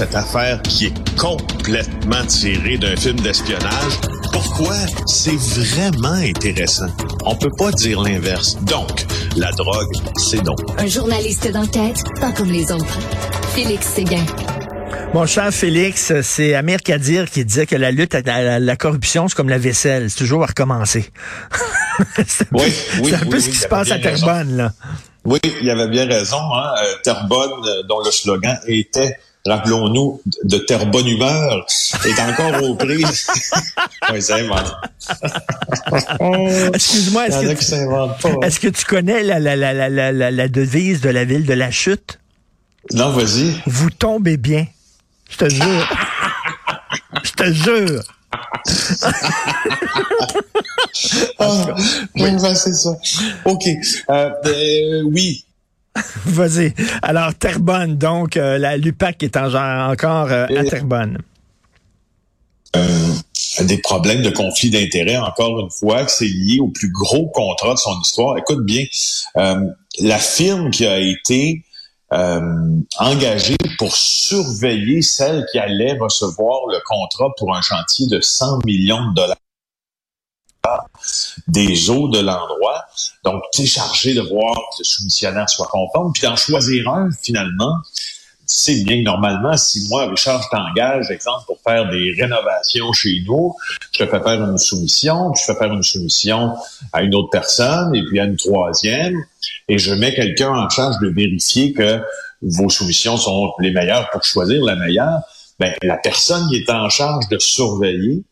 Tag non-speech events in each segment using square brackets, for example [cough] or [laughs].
cette affaire qui est complètement tirée d'un film d'espionnage. Pourquoi? C'est vraiment intéressant? On peut pas dire l'inverse. Donc, la drogue, c'est donc. Un journaliste d'enquête, pas comme les autres. Félix Séguin. Mon cher Félix, c'est Amir Kadir qui disait que la lutte à la, corruption, c'est comme la vaisselle, c'est toujours à recommencer. [laughs] c'est oui, oui, un peu ce qui se passe à Terrebonne, là. Oui, il avait bien raison. Hein? Euh, Terrebonne, euh, dont le slogan était rappelons-nous, de Terrebonne humeur, est encore aux prises. oui, ça invente. Excuse-moi, est-ce que, est que, tu connais la, la, la, la, la devise de la ville de la chute? Non, vas-y. Vous tombez bien. Je te jure. [laughs] Je te jure. oh, oui, c'est ça. OK. Euh, ben, oui. [laughs] Vas-y. Alors, Terrebonne, donc, euh, la LUPAC est en, encore euh, à Terrebonne. des problèmes de conflit d'intérêts, encore une fois, c'est lié au plus gros contrat de son histoire. Écoute bien, la firme qui a été euh, engagé pour surveiller celle qui allait recevoir le contrat pour un chantier de 100 millions de dollars des eaux de l'endroit. Donc, tu es chargé de voir que le soumissionnaire soit conforme, puis d'en choisir un, finalement, c'est bien que normalement, si moi, Richard, je t'engage, exemple, pour faire des rénovations chez nous, je te fais faire une soumission, puis je fais faire une soumission à une autre personne, et puis à une troisième, et je mets quelqu'un en charge de vérifier que vos soumissions sont les meilleures pour choisir la meilleure, ben, la personne qui est en charge de surveiller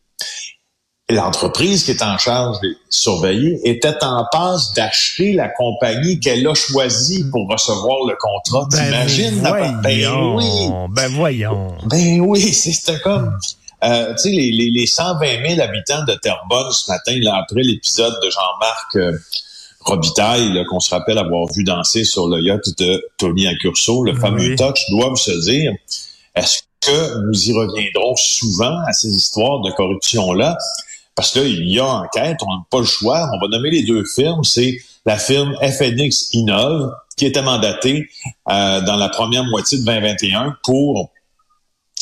l'entreprise qui est en charge de surveiller était en passe d'acheter la compagnie qu'elle a choisie pour recevoir le contrat. Ben T'imagines? Ben oui. Ben voyons. Ben oui, [laughs] c'était comme... Euh, tu sais, les, les, les, 120 000 habitants de Terrebonne ce matin, là, après l'épisode de Jean-Marc euh, Robitaille, qu'on se rappelle avoir vu danser sur le yacht de Tony Accurso, le fameux touch, doivent se dire, est-ce que nous y reviendrons souvent à ces histoires de corruption-là? Parce que là, il y a enquête, on n'a pas le choix. On va nommer les deux firmes. C'est la firme FNX Innov, qui était mandatée euh, dans la première moitié de 2021 pour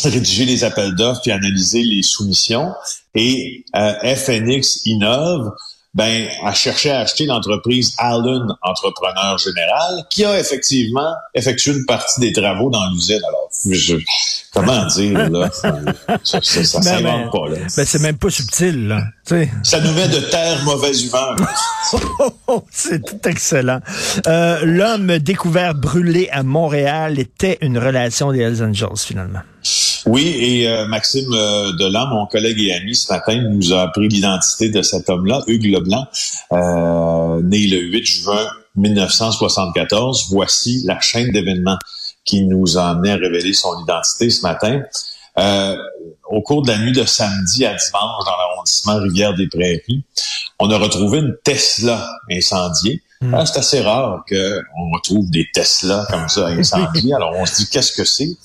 rédiger les appels d'offres et analyser les soumissions. Et euh, FNX Innov ben, a cherché à acheter l'entreprise Allen Entrepreneur Général, qui a effectivement effectué une partie des travaux dans l'usine. Alors, je, comment dire, là? [laughs] Ça, ça, ça ben, s'invente pas, là. Ben, c'est même pas subtil, là. Ça nous met de terre mauvaise humeur. [laughs] c'est tout excellent. Euh, L'homme découvert brûlé à Montréal était une relation des Hells Angels, finalement. Oui, et euh, Maxime euh, Delan, mon collègue et ami, ce matin, nous a appris l'identité de cet homme-là, Hugues Leblanc, euh, né le 8 juin 1974. Voici la chaîne d'événements qui nous en est révélé son identité ce matin. Euh, au cours de la nuit de samedi à dimanche dans l'arrondissement Rivière-des-Prairies, on a retrouvé une Tesla incendiée. Hmm. Ah, c'est assez rare qu'on retrouve des Tesla comme ça incendiées. [laughs] Alors on se dit qu'est-ce que c'est?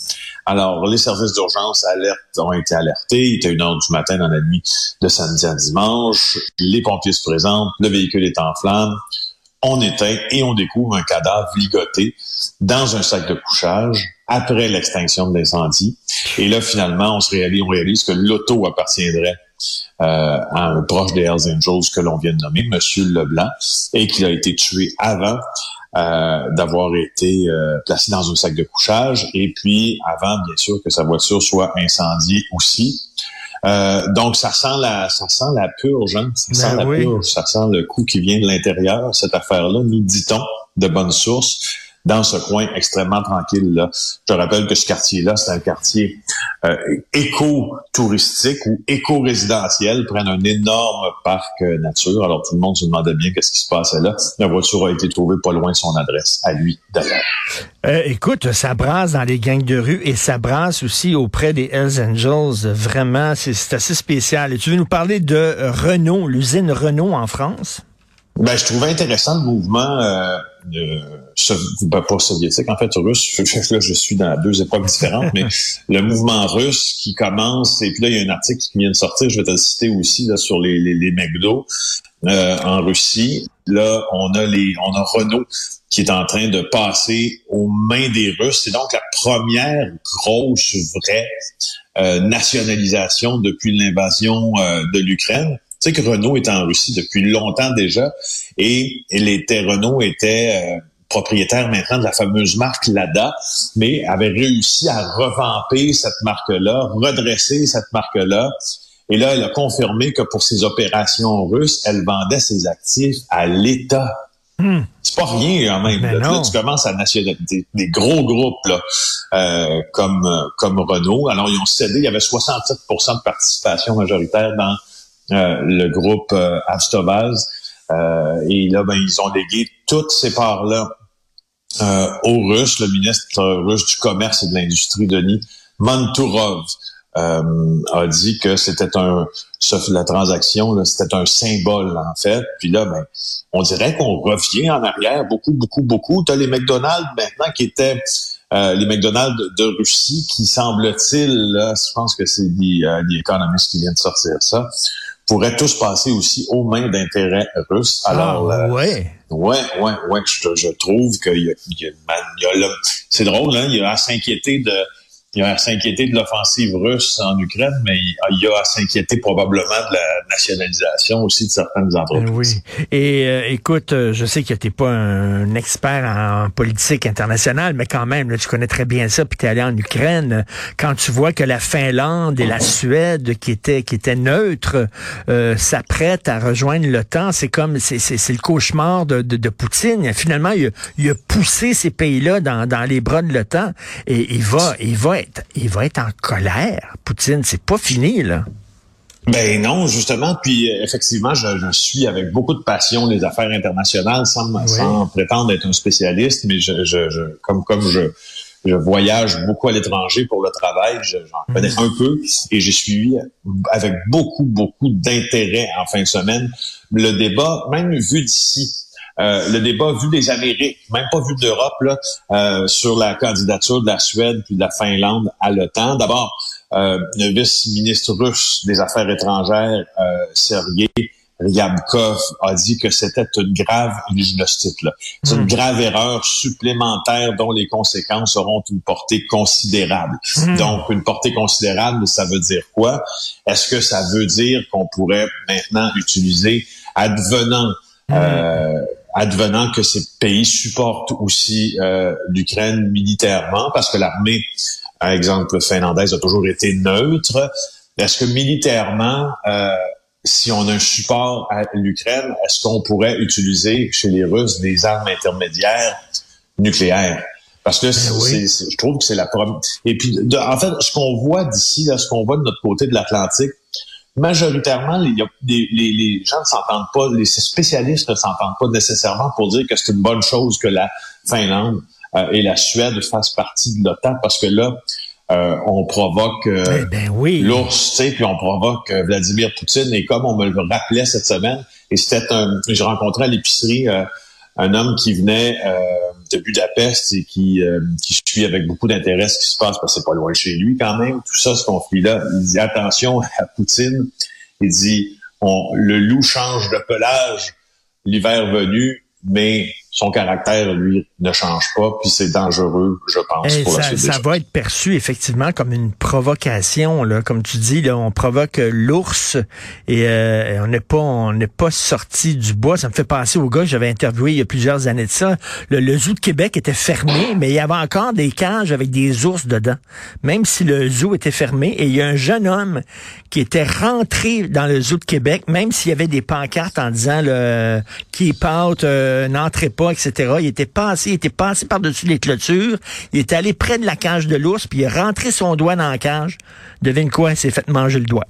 Alors les services d'urgence alerte ont été alertés. Il était une heure du matin dans la nuit de samedi à dimanche. Les pompiers se présentent, le véhicule est en flammes. On éteint et on découvre un cadavre ligoté dans un sac de couchage après l'extinction de l'incendie. Et là, finalement, on se réalise, on réalise que l'auto appartiendrait euh, à un proche des Hells Angels que l'on vient de nommer, Monsieur Leblanc, et qu'il a été tué avant d'avoir été euh, placé dans un sac de couchage, et puis avant, bien sûr, que sa voiture soit incendiée aussi. donc ça sent la ça sent la purge, hein? ça sent ben la purge, ça sent le coup qui vient de l'intérieur. Cette affaire-là, nous dit-on de bonnes sources dans ce coin extrêmement tranquille là. Je rappelle que ce quartier-là, c'est un quartier euh, éco-touristique ou éco-résidentiel, prennent un énorme parc euh, nature. Alors tout le monde se demandait bien qu'est-ce qui se passait là. La voiture a été trouvée pas loin de son adresse, à lui d'ailleurs. Euh, écoute, ça brasse dans les gangs de rue et ça brasse aussi auprès des Hells Angels. Vraiment, c'est assez spécial. Et tu veux nous parler de Renault, l'usine Renault en France? Ben, je trouvais intéressant le mouvement euh, ben, pas soviétique, en fait, russe. [laughs] Là, je suis dans deux époques différentes, mais [laughs] le mouvement russe qui commence, et puis là, il y a un article qui vient de sortir, je vais te le citer aussi, là, sur les, les, les McDo euh, en Russie. Là, on a les, on a Renault qui est en train de passer aux mains des Russes. C'est donc la première grosse, vraie euh, nationalisation depuis l'invasion euh, de l'Ukraine. Tu sais que Renault est en Russie depuis longtemps déjà et, les Renault était euh, propriétaire maintenant de la fameuse marque Lada, mais avait réussi à revamper cette marque-là, redresser cette marque-là. Et là, elle a confirmé que pour ses opérations russes, elle vendait ses actifs à l'État. Hmm. C'est pas rien quand même. Là, tu commences à nationaliser des gros groupes là, euh, comme comme Renault. Alors ils ont cédé, il y avait 67% de participation majoritaire dans euh, le groupe euh, euh, et là, ben, ils ont légué toutes ces parts-là euh, aux Russes. Le ministre russe du Commerce et de l'Industrie, Denis Manturov, a dit que c'était un la transaction, c'était un symbole en fait. Puis là, ben, on dirait qu'on revient en arrière beaucoup, beaucoup, beaucoup. Tu as les McDonald's maintenant qui étaient les McDonald's de, Russie qui semble-t-il, je pense que c'est The, Economist qui vient de sortir ça, pourraient tous passer aussi aux mains d'intérêts russes. Alors, ah, ouais. ouais, ouais, ouais, je, je trouve qu'il y a, il y a, il y a c'est drôle, hein, il y a à s'inquiéter de il y a à s'inquiéter de l'offensive russe en Ukraine, mais il y a à s'inquiéter probablement de la nationalisation aussi de certaines entreprises. Oui. Et euh, écoute, euh, je sais que tu n'es pas un expert en politique internationale, mais quand même, là, tu connais très bien ça, puis tu es allé en Ukraine. Quand tu vois que la Finlande et la Suède, qui étaient, qui étaient neutres, euh, s'apprêtent à rejoindre l'OTAN, c'est comme c'est, c'est, le cauchemar de, de, de, Poutine. Finalement, il a, il a poussé ces pays-là dans, dans les bras de l'OTAN et il va, il va il va être en colère. Poutine, c'est pas fini, là. Ben non, justement. Puis euh, effectivement, je, suis avec beaucoup de passion les affaires internationales, sans, prétendre être un spécialiste, mais je, comme comme je, je voyage beaucoup à l'étranger pour le travail, j'en connais mm. un peu et j'ai suivi avec beaucoup beaucoup d'intérêt en fin de semaine le débat, même vu d'ici. Euh, le débat vu des Amériques, même pas vu d'Europe, là, euh, sur la candidature de la Suède puis de la Finlande à l'OTAN. D'abord, euh, le vice-ministre russe des Affaires étrangères, euh, Sergei Ryabkov, a dit que c'était une grave injustice. C'est une hmm. grave erreur supplémentaire dont les conséquences auront une portée considérable. Hmm. Donc, une portée considérable, ça veut dire quoi? Est-ce que ça veut dire qu'on pourrait maintenant utiliser, advenant hmm. euh, advenant que ces pays supportent aussi euh, l'Ukraine militairement, parce que l'armée, par exemple finlandaise, a toujours été neutre. Est-ce que militairement, euh, si on a un support à l'Ukraine, est-ce qu'on pourrait utiliser chez les Russes des armes intermédiaires nucléaires? Parce que ben je trouve que c'est la première. Et puis, en fait, ce qu'on voit d'ici, ce qu'on voit de notre côté de l'Atlantique, majoritairement, les, les, les gens ne s'entendent pas, les spécialistes ne s'entendent pas nécessairement pour dire que c'est une bonne chose que la Finlande euh, et la Suède fassent partie de l'OTAN, parce que là, euh, on provoque euh, eh ben oui. l'ours, tu sais, puis on provoque Vladimir Poutine. Et comme on me le rappelait cette semaine, et c'était un, j'ai rencontré à l'épicerie un homme qui venait de Budapest et qui, qui suit avec beaucoup d'intérêt ce qui se passe, parce que c'est pas loin de chez lui quand même, tout ça, ce conflit-là. Il dit attention [laughs] à Poutine. Il dit on, le loup change de pelage l'hiver venu, mais son caractère, lui, ne change pas, puis c'est dangereux, je pense, pour ça, la Ça va être perçu effectivement comme une provocation, là, comme tu dis, là, on provoque l'ours et euh, on n'est pas, on n'est pas sorti du bois. Ça me fait penser au gars que j'avais interviewé il y a plusieurs années de ça. Le, zoo de Québec était fermé, mais il y avait encore des cages avec des ours dedans, même si le zoo était fermé. Et il y a un jeune homme qui était rentré dans le zoo de Québec, même s'il y avait des pancartes en disant le keep out, euh, n'entrez pas etc. Il était passé, il était passé par-dessus les clôtures. Il était allé près de la cage de l'ours, puis il est rentré son doigt dans la cage. Devine quoi? Il s'est fait manger le doigt.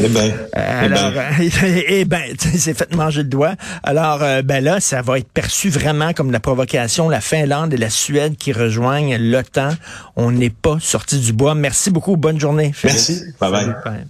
Eh ben, eh alors, ben, eh ben, [laughs] s'est fait manger le doigt. Alors, euh, ben là, ça va être perçu vraiment comme la provocation. La Finlande et la Suède qui rejoignent l'OTAN. On n'est pas sorti du bois. Merci beaucoup. Bonne journée. Merci. bye. bye.